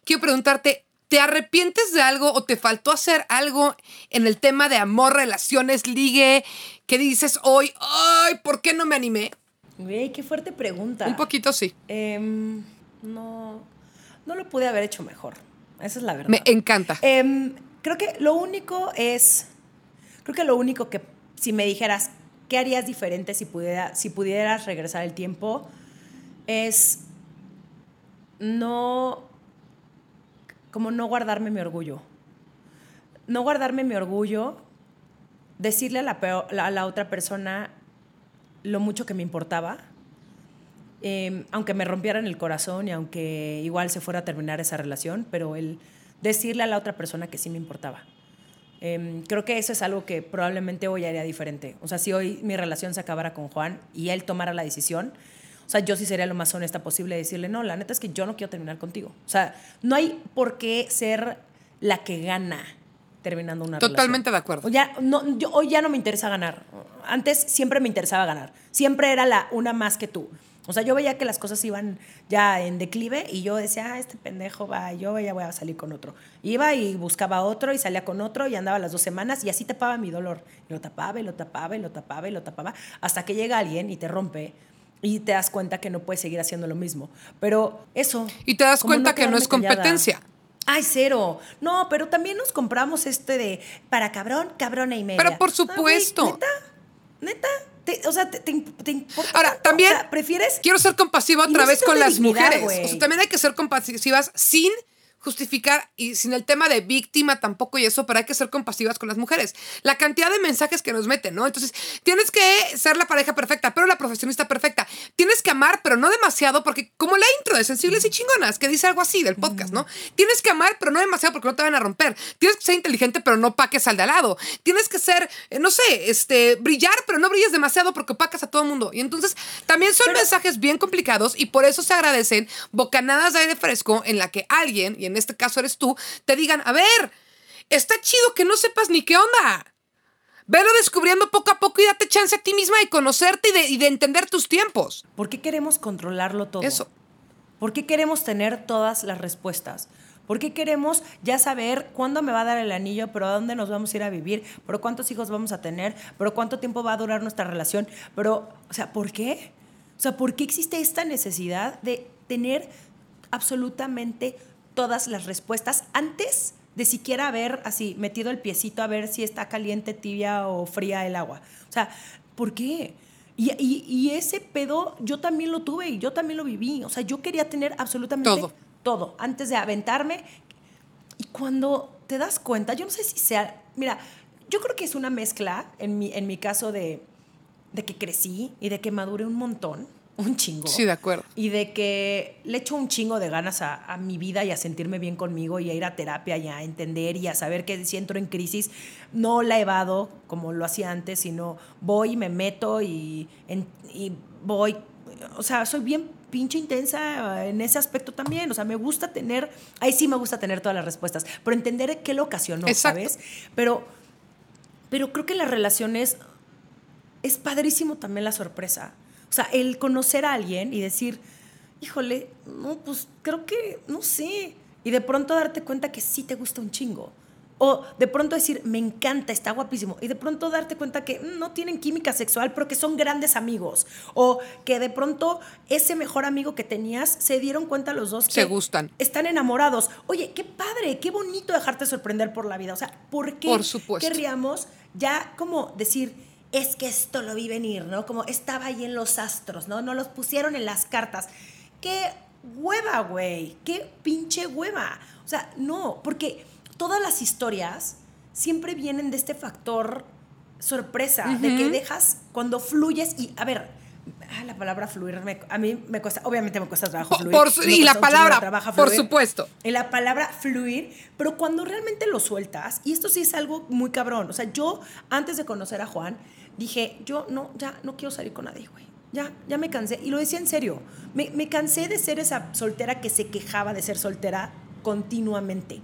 quiero preguntarte, ¿te arrepientes de algo o te faltó hacer algo en el tema de amor, relaciones, ligue, que dices hoy, ay, ¿por qué no me animé? Güey, qué fuerte pregunta. Un poquito sí. Em, no, no lo pude haber hecho mejor. Esa es la verdad. Me encanta. Em, creo que lo único es, creo que lo único que si me dijeras qué harías diferente si, pudiera, si pudieras regresar el tiempo es no, como no guardarme mi orgullo. No guardarme mi orgullo, decirle a la, a la otra persona lo mucho que me importaba, eh, aunque me rompieran el corazón y aunque igual se fuera a terminar esa relación, pero el decirle a la otra persona que sí me importaba. Eh, creo que eso es algo que probablemente hoy haría diferente. O sea, si hoy mi relación se acabara con Juan y él tomara la decisión, o sea, yo sí sería lo más honesta posible de decirle, no, la neta es que yo no quiero terminar contigo. O sea, no hay por qué ser la que gana terminando una Totalmente relación. de acuerdo. O ya, no, yo, hoy ya no me interesa ganar. Antes siempre me interesaba ganar. Siempre era la una más que tú. O sea, yo veía que las cosas iban ya en declive y yo decía, ah, este pendejo va, yo ya voy a salir con otro. Iba y buscaba otro y salía con otro y andaba las dos semanas y así tapaba mi dolor. Lo tapaba y lo tapaba y lo tapaba y lo tapaba hasta que llega alguien y te rompe y te das cuenta que no puedes seguir haciendo lo mismo. Pero eso. Y te das cuenta que no es callada. competencia. Ay, cero. No, pero también nos compramos este de para cabrón, cabrona y media. Pero por Ah, supuesto. neta, neta. Te- o sea, te, importa Ahora, tanto? también O sea, ¿Prefieres? quiero ser compasiva otra no vez con las mujeres. güey. O sea, también hay que ser compasivas sin justificar y sin el tema de víctima tampoco y eso, pero hay que ser compasivas con las mujeres. La cantidad de mensajes que nos meten, ¿no? Entonces, tienes que ser la pareja perfecta, pero la profesionista perfecta. Tienes que amar, pero no demasiado, porque como la intro de Sensibles y Chingonas, que dice algo así del podcast, ¿no? Tienes que amar, pero no demasiado porque no te van a romper. Tienes que ser inteligente, pero no paques al de al lado. Tienes que ser, eh, no sé, este, brillar, pero no brilles demasiado porque opacas a todo el mundo. Y entonces, también son mensajes bien complicados y por eso se agradecen bocanadas de aire fresco en la que alguien, y en este caso eres tú, te digan, a ver, está chido que no sepas ni qué onda. Velo descubriendo poco a poco y date chance a ti misma de conocerte y de, y de entender tus tiempos. ¿Por qué queremos controlarlo todo? Eso. ¿Por qué queremos tener todas las respuestas? ¿Por qué queremos ya saber cuándo me va a dar el anillo, pero a dónde nos vamos a ir a vivir, pero cuántos hijos vamos a tener, pero cuánto tiempo va a durar nuestra relación? Pero, o sea, ¿por qué? O sea, ¿por qué existe esta necesidad de tener absolutamente todas las respuestas antes de siquiera haber así metido el piecito a ver si está caliente, tibia o fría el agua? O sea, ¿por qué? Y, y- y ese pedo yo también lo tuve y yo también lo viví. O sea, yo quería tener absolutamente Todo. todo antes de aventarme. Y cuando te das cuenta, yo no sé si sea, mira, yo creo que es una mezcla, en mi, en mi caso, de de que crecí y de que maduré un montón, un chingo. Sí, de acuerdo. Y de que le echo un chingo de ganas a, a mi vida y a sentirme bien conmigo y a ir a terapia y a entender y a saber que si entro en crisis no la evado como lo hacía antes, sino voy y me meto y, en- y voy. O sea, soy bien pinche intensa en ese aspecto también. O sea, me gusta tener, ahí sí me gusta tener todas las respuestas, pero entender qué lo ocasionó, Exacto. ¿sabes? Pero, pero creo que las relaciones es padrísimo también la sorpresa. O sea, el conocer a alguien y decir, híjole, no, pues creo que, no sé. Y de pronto darte cuenta que sí te gusta un chingo. O de pronto decir, me encanta, está guapísimo. Y de pronto darte cuenta que mm, no tienen química sexual, pero que son grandes amigos. O que de pronto ese mejor amigo que tenías se dieron cuenta los dos que Se gustan. están enamorados. Oye, qué padre, qué bonito dejarte sorprender por la vida. O sea, ¿por qué Por supuesto. querríamos ya como decir, es que esto lo vi venir, ¿no? Como estaba ahí en los astros, ¿no? No los pusieron en las cartas. ¡Qué hueva, güey! ¡Qué pinche hueva! O sea, no, porque todas las historias siempre vienen de este factor sorpresa, de que dejas cuando fluyes y, a ver, ah, la palabra fluir, me- a mí me cuesta, obviamente me cuesta trabajo fluir. por y la palabra, trabajo por fluir. supuesto. Y la palabra fluir, pero cuando realmente lo sueltas, y esto sí es algo muy cabrón, o sea, yo antes de conocer a Juan, dije, yo no, ya no quiero salir con nadie, güey. Ya, ya me cansé. Y lo decía en serio. Me, me cansé de ser esa soltera que se quejaba de ser soltera continuamente.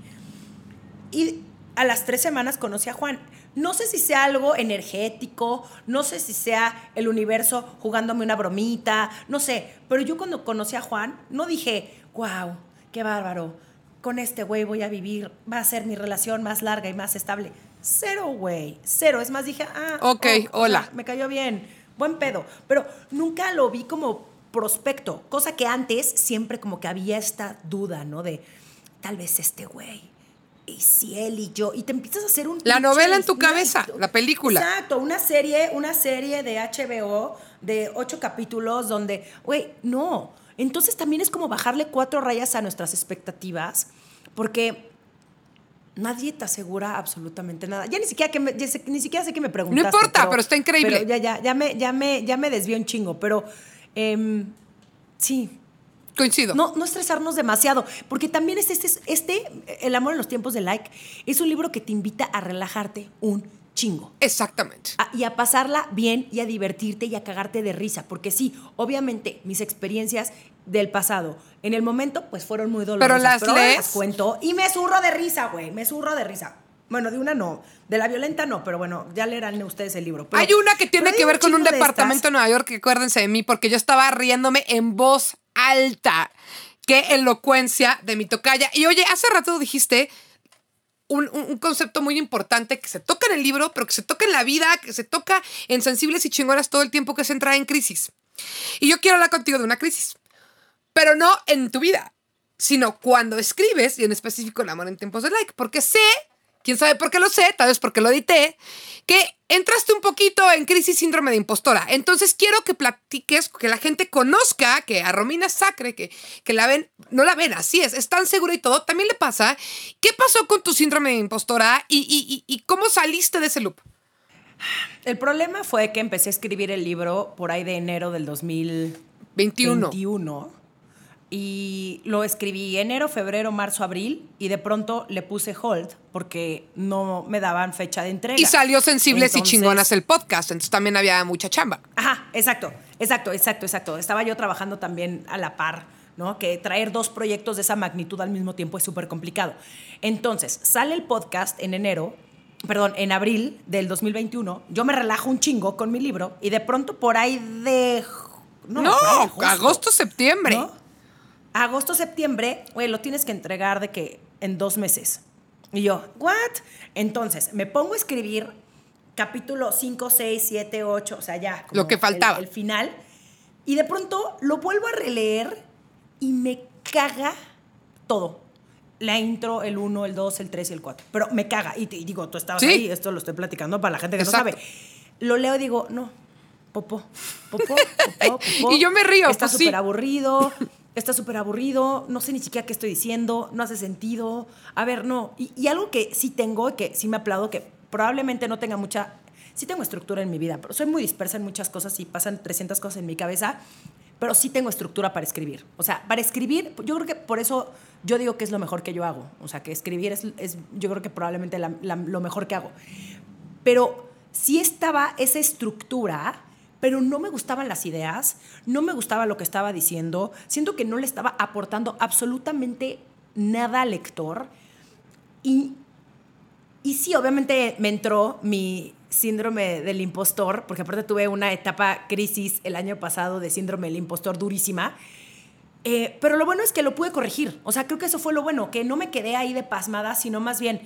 Y a las tres semanas conocí a Juan. No sé si sea algo energético, no sé si sea el universo jugándome una bromita, no sé. Pero yo cuando conocí a Juan, no dije, wow, qué bárbaro, con este güey voy a vivir, va a ser mi relación más larga y más estable. Cero, güey, cero. Es más, dije, ah, Ok, hola. sea, me cayó bien, buen pedo. Pero nunca lo vi como prospecto, cosa que antes siempre como que había esta duda, ¿no? De tal vez este güey. Y si él y yo, y te empiezas a hacer un La novela en tu cabeza, la película. Exacto, una serie, una serie de HBO de ocho capítulos donde, güey, no. Entonces también es como bajarle cuatro rayas a nuestras expectativas, porque nadie te asegura absolutamente nada. Ya ni siquiera que me- sé- ni siquiera sé que me preguntaste. importa, pero está increíble. pero ya, ya, ya me, ya me, ya me desvió un chingo, pero em, sí. Coincido. No, no estresarnos demasiado, porque también este, este, este, El amor en los tiempos de like, es un libro que te invita a relajarte un chingo. Exactamente. A- y a pasarla bien y a divertirte y a cagarte de risa, porque sí, obviamente mis experiencias del pasado en el momento pues fueron muy dolorosas, las ahora lees. las cuento y me zurro de risa, güey, me zurro de risa. Bueno, de una no, de la violenta no, pero bueno, ya leerán ustedes el libro. Pero- Hay una que tiene pero que ver con un de departamento en Nueva York, que acuérdense de mí, porque yo estaba riéndome en voz alta. Qué elocuencia de mi tocaya. Y oye, hace rato dijiste un, concepto muy importante que se toca en el libro, pero que se toca en la vida, que se toca en sensibles y chingonas todo el tiempo, que es entrar en crisis. Y yo quiero hablar contigo de una crisis, pero no en tu vida, sino cuando escribes, y en específico el amor en tiempos de like, porque sé, quién sabe por qué lo sé, tal vez porque lo edité, que entraste un poquito en crisis síndrome de impostora. Entonces quiero que platiques, que la gente conozca que a Romina Sacre, que, que la ven, no la ven, así es, es tan segura y todo, también le pasa. ¿Qué pasó con tu síndrome de impostora y, y- y- y cómo saliste de ese loop? El problema fue que empecé a escribir el libro por ahí de enero del 21. 2021. Y lo escribí enero, febrero, marzo, abril. Y de pronto le puse hold porque no me daban fecha de entrega. Y salió Sensibles y Entonces- Chingonas el podcast, entonces también había mucha chamba. Ajá, exacto, exacto, exacto, exacto. Estaba yo trabajando también a la par, ¿no? Que traer dos proyectos de esa magnitud al mismo tiempo es súper complicado. Entonces, sale el podcast en enero, perdón, en abril del 2021. Yo me relajo un chingo con mi libro y de pronto por ahí de... No, de agosto, septiembre. ¿no? Agosto, septiembre, güey, lo tienes que entregar de que en dos meses. Y yo, ¿what? Entonces, me pongo a escribir capítulo 5, 6, 7, 8, o sea, ya. como Lo que faltaba. El, el final. Y de pronto lo vuelvo a releer y me caga todo. La intro, el 1, el 2, el 3 y el 4. Pero me caga. Y, te- y digo, tú estabas Sí. ahí, esto lo estoy platicando para la gente que Exacto. no sabe. Lo leo y digo, no, popó, popó, popó, popó. Y yo me río, Está pues sí. súper aburrido, está súper aburrido, no sé ni siquiera qué estoy diciendo, no hace sentido. A ver, no. Y, y algo que sí tengo que sí me aplaudo, que probablemente no tenga mucha sí tengo estructura en mi vida, pero soy muy dispersa en muchas cosas y pasan 300 cosas en mi cabeza, pero sí tengo estructura para escribir. O sea, para escribir, yo creo que por eso yo digo que es lo mejor que yo hago. O sea, que escribir es, es yo creo que probablemente la- la- lo mejor que hago. Pero sí estaba esa estructura, pero no me gustaban las ideas, no me gustaba lo que estaba diciendo, siento que no le estaba aportando absolutamente nada al lector. Y, y sí, obviamente me entró mi síndrome del impostor, porque aparte tuve una etapa crisis el año pasado de síndrome del impostor durísima. Eh, pero lo bueno es que lo pude corregir. O sea, creo que eso fue lo bueno, que no me quedé ahí de pasmada, sino más bien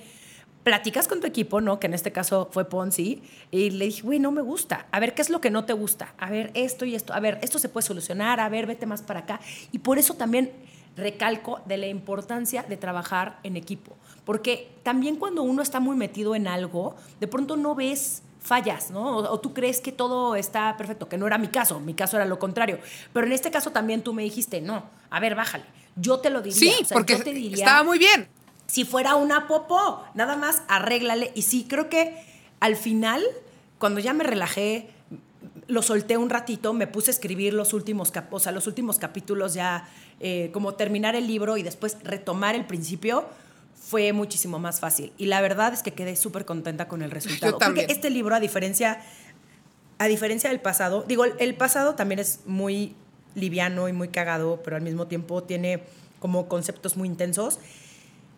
platicas con tu equipo, ¿no? Que en este caso fue Ponzi, y le dije, güey, no me gusta. A ver, ¿qué es lo que no te gusta? A ver, esto y esto. A ver, esto se puede solucionar. A ver, vete más para acá. Y por eso también recalco de la importancia de trabajar en equipo. Porque también cuando uno está muy metido en algo, de pronto no ves fallas, ¿no? O, o tú crees que todo está perfecto, que no era mi caso, mi caso era lo contrario. Pero en este caso también tú me dijiste, no, a ver, bájale. Yo te lo diría. Sí, o sea, porque yo te diría, estaba muy bien. Si fuera una popó, nada más arréglale. Y sí, creo que al final, cuando ya me relajé, lo solté un ratito, me puse a escribir los últimos, cap- o sea, los últimos capítulos ya, eh, como terminar el libro y después retomar el principio, fue muchísimo más fácil. Y la verdad es que quedé súper contenta con el resultado. Creo también. que este libro, a diferencia, a diferencia del pasado, digo, el pasado también es muy liviano y muy cagado, pero al mismo tiempo tiene como conceptos muy intensos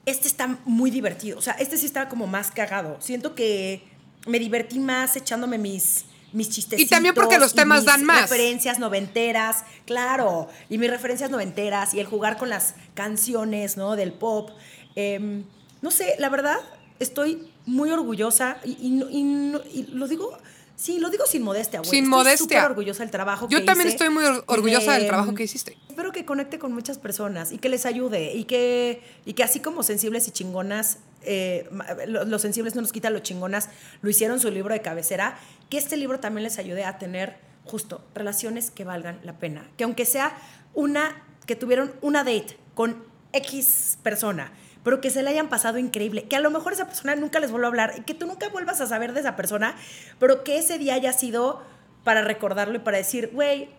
este está muy divertido. O sea, este sí está como más cagado. Siento que me divertí más echándome mis, mis chistecitos. Y también porque los temas mis dan más. referencias noventeras, claro. Y mis referencias noventeras y el jugar con las canciones, ¿no? Del pop. Em, no sé, la verdad, estoy muy orgullosa y, y y lo digo... Sí, lo digo sin modestia, güey. Sin Estoy modestia. súper orgullosa del trabajo Yo que también hice estoy muy orgullosa del de, trabajo em, que hiciste. Espero que conecte con muchas personas y que les ayude y que, y que así como sensibles y chingonas, eh, lo- los sensibles no nos quitan los chingonas, lo hicieron su libro de cabecera, que este libro también les ayude a tener justo relaciones que valgan la pena. Que aunque sea una, que tuvieron una date con X persona, pero que se le hayan pasado increíble, que a lo mejor esa persona nunca les vuelva a hablar y que tú nunca vuelvas a saber de esa persona, pero que ese día haya sido para recordarlo y para decir, güey,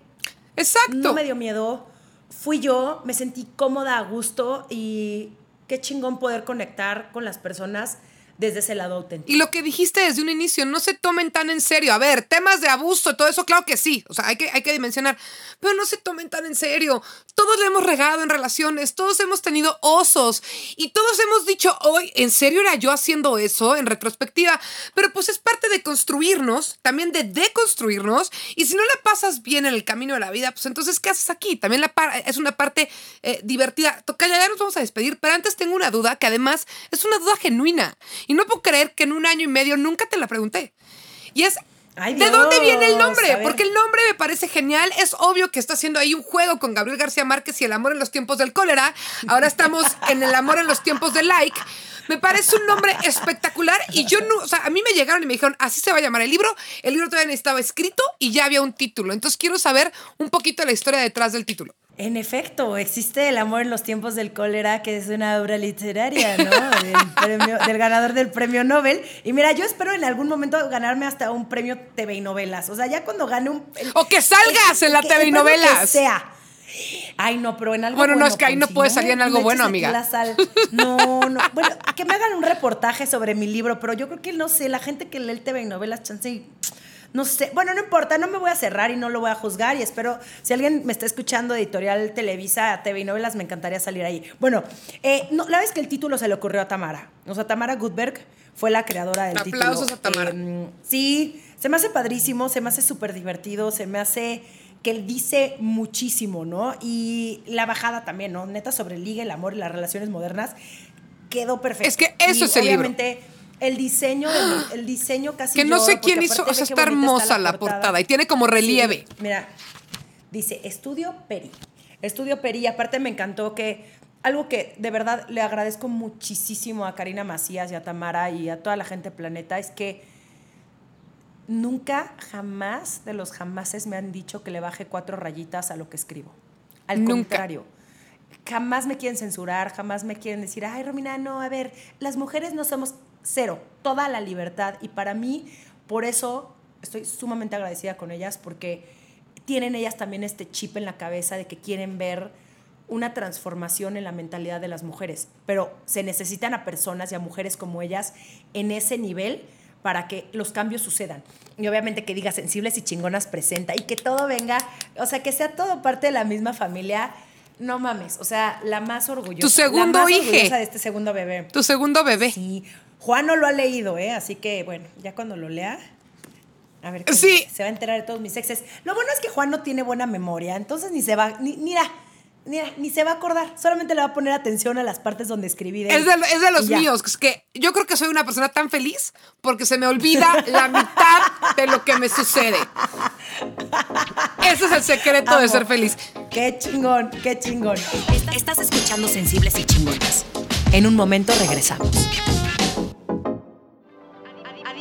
Exacto. no me dio miedo. Fui yo, me sentí cómoda, a gusto y qué chingón poder conectar con las personas desde ese lado auténtico. Y lo que dijiste desde un inicio, no se tomen tan en serio. A ver, temas de abuso todo eso, claro que sí. O sea, hay que, hay que dimensionar. Pero no se tomen tan en serio. Todos le hemos regado en relaciones, todos hemos tenido osos. Y todos hemos dicho, hoy, ¿en serio era yo haciendo eso en retrospectiva? Pero pues es parte de construirnos, también de deconstruirnos. Y si no la pasas bien en el camino de la vida, pues entonces, ¿qué haces aquí? También la es una parte eh, divertida. Tocaya, ya nos vamos a despedir, pero antes tengo una duda que además es una duda genuina. No puedo creer que en un año y medio nunca te la pregunté. Y es, Ay, ¿de dónde viene el nombre? Porque el nombre me parece genial. Es obvio que está haciendo ahí un juego con Gabriel García Márquez y el amor en los tiempos del cólera. Ahora estamos en el amor en los tiempos del like. Me parece un nombre espectacular y yo no, o sea, a mí me llegaron y me dijeron, así se va a llamar el libro. El libro todavía estaba escrito y ya había un título. Entonces quiero saber un poquito la historia detrás del título. En efecto, existe El amor en los tiempos del cólera, que es una obra literaria, ¿no? Del, premio- del ganador del premio Nobel. Y mira, yo espero en algún momento ganarme hasta un premio TV y novelas. O sea, ya cuando gane un... el- O que salgas en la que- TV y novelas. Que sea. Ay, no, pero en algo Bueno, no, bueno, es que ahí no puede salir en algo Me bueno, amiga. la sal. No, no. Bueno, que me hagan un reportaje sobre mi libro, pero yo creo que no sé, la gente que lee el TV y novelas, chance y- No sé, bueno, no importa, no me voy a cerrar y no lo voy a juzgar y espero, si alguien me está escuchando de Editorial Televisa, TV y Novelas, me encantaría salir ahí. Bueno, eh, no, la vez que el título se le ocurrió a Tamara, o sea, Tamara Goodberg fue la creadora del título. Aplausos a Tamara. Eh, sí, se me hace padrísimo, se me hace súper divertido, se me hace que él dice muchísimo, ¿no? Y la bajada también, ¿no? Neta sobre el ligue, el amor y las relaciones modernas quedó perfecto. Es que eso Y es el libro. El diseño, del- el, diseño casi Que no lloro, sé quién hizo, o sea, está hermosa la portada y tiene como relieve. Sí, mira, dice Estudio Peri. Estudio Peri, y aparte me encantó que algo que de verdad le agradezco muchísimo a Karina Macías y a Tamara y a toda la gente de Planeta es que nunca, jamás de los jamases me han dicho que le baje cuatro rayitas a lo que escribo. Al Nunca. contrario. Jamás me quieren censurar, jamás me quieren decir, ay, Romina, no, a ver, las mujeres no somos cero, toda la libertad. Y para mí por eso estoy sumamente agradecida con ellas porque tienen ellas también este chip en la cabeza de que quieren ver una transformación en la mentalidad de las mujeres, pero se necesitan a personas y a mujeres como ellas en ese nivel para que los cambios sucedan. Y obviamente que diga sensibles y chingonas presenta y que todo venga, o sea, que sea todo parte de la misma familia. No mames, o sea, la más orgullosa. Tu segundo la más de este segundo bebé. Tu segundo bebé. Sí, Juan no lo ha leído, ¿eh? Así que, bueno, ya cuando lo lea, a ver, qué Sí. se va a enterar de todos mis exes. Lo bueno es que Juan no tiene buena memoria, entonces ni se va, ni, mira, mira, ni se va a acordar. Solamente le va a poner atención a las partes donde escribí. De Es de, es de los míos. Es que yo creo que soy una persona tan feliz porque se me olvida la mitad de lo que me sucede. Ese es el secreto de ser feliz. Qué chingón, qué chingón. Estás escuchando Sensibles y Chingonas. En un momento regresamos.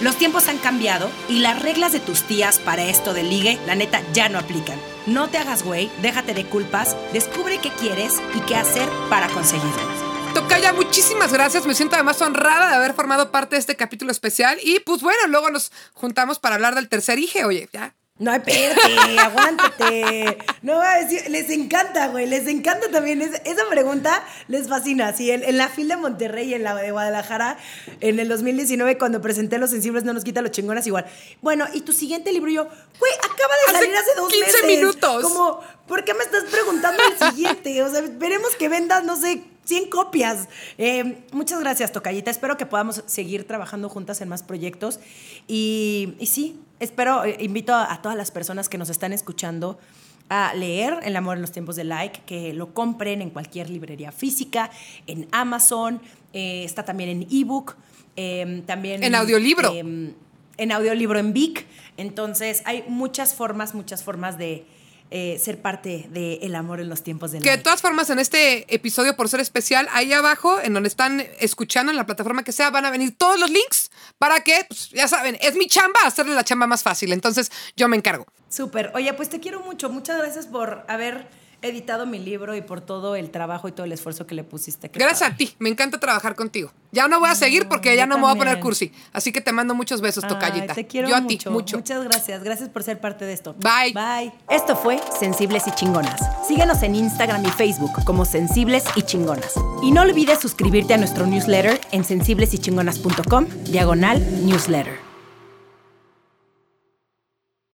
Los tiempos han cambiado y las reglas de tus tías para esto del ligue, la neta, ya no aplican. No te hagas güey, déjate de culpas, descubre qué quieres y qué hacer para conseguirlo. Tocaya, muchísimas gracias. Me siento además honrada de haber formado parte de este capítulo especial. Y pues bueno, luego nos juntamos para hablar del tercer hijo. Oye, ya. No, espérate, aguántate. No va a decir, les encanta, güey, les encanta también. Es- esa pregunta les fascina. Sí, en, en la FIL de Monterrey y en la de Guadalajara, en el 2019, cuando presenté Los Sensibles No Nos Quita Los Chingonas, igual. Bueno, y tu siguiente libro, yo, güey, acaba de Hace salir hace dos 15 meses. minutos. Como, ¿por qué me estás preguntando el siguiente? O sea, esperemos que vendas, no sé, 100 copias. Eh, muchas gracias, Tocayita. Espero que podamos seguir trabajando juntas en más proyectos. Y, y sí, espero, eh, invito a, a todas las personas que nos están escuchando a leer El amor en los tiempos de like, que lo compren en cualquier librería física, en Amazon, eh, está también en ebook, eh, también En audiolibro. eh, en audiolibro en Vic. Entonces, hay muchas formas, muchas formas de eh, ser parte de El amor en los tiempos de Que de todas formas, en este episodio, por ser especial, ahí abajo, en donde están escuchando, en la plataforma que sea, van a venir todos los links para que, pues, ya saben, es mi chamba hacerle la chamba más fácil. Entonces, yo me encargo. Súper. Oye, pues te quiero mucho. Muchas gracias por haber editado mi libro y por todo el trabajo y todo el esfuerzo que le pusiste. Gracias a ti, me encanta trabajar contigo. Ya no voy a seguir porque ya no me voy a poner cursi. Así que te mando muchos besos, Ay, tocallita. te quiero Yo a mucho. ti, mucho. Muchas gracias. Gracias por ser parte de esto. Bye. Bye. Esto fue Sensibles y Chingonas. Síguenos en Instagram y Facebook como Sensibles y Chingonas. Y no olvides suscribirte a nuestro newsletter en sensiblesychingonas.com, diagonal newsletter.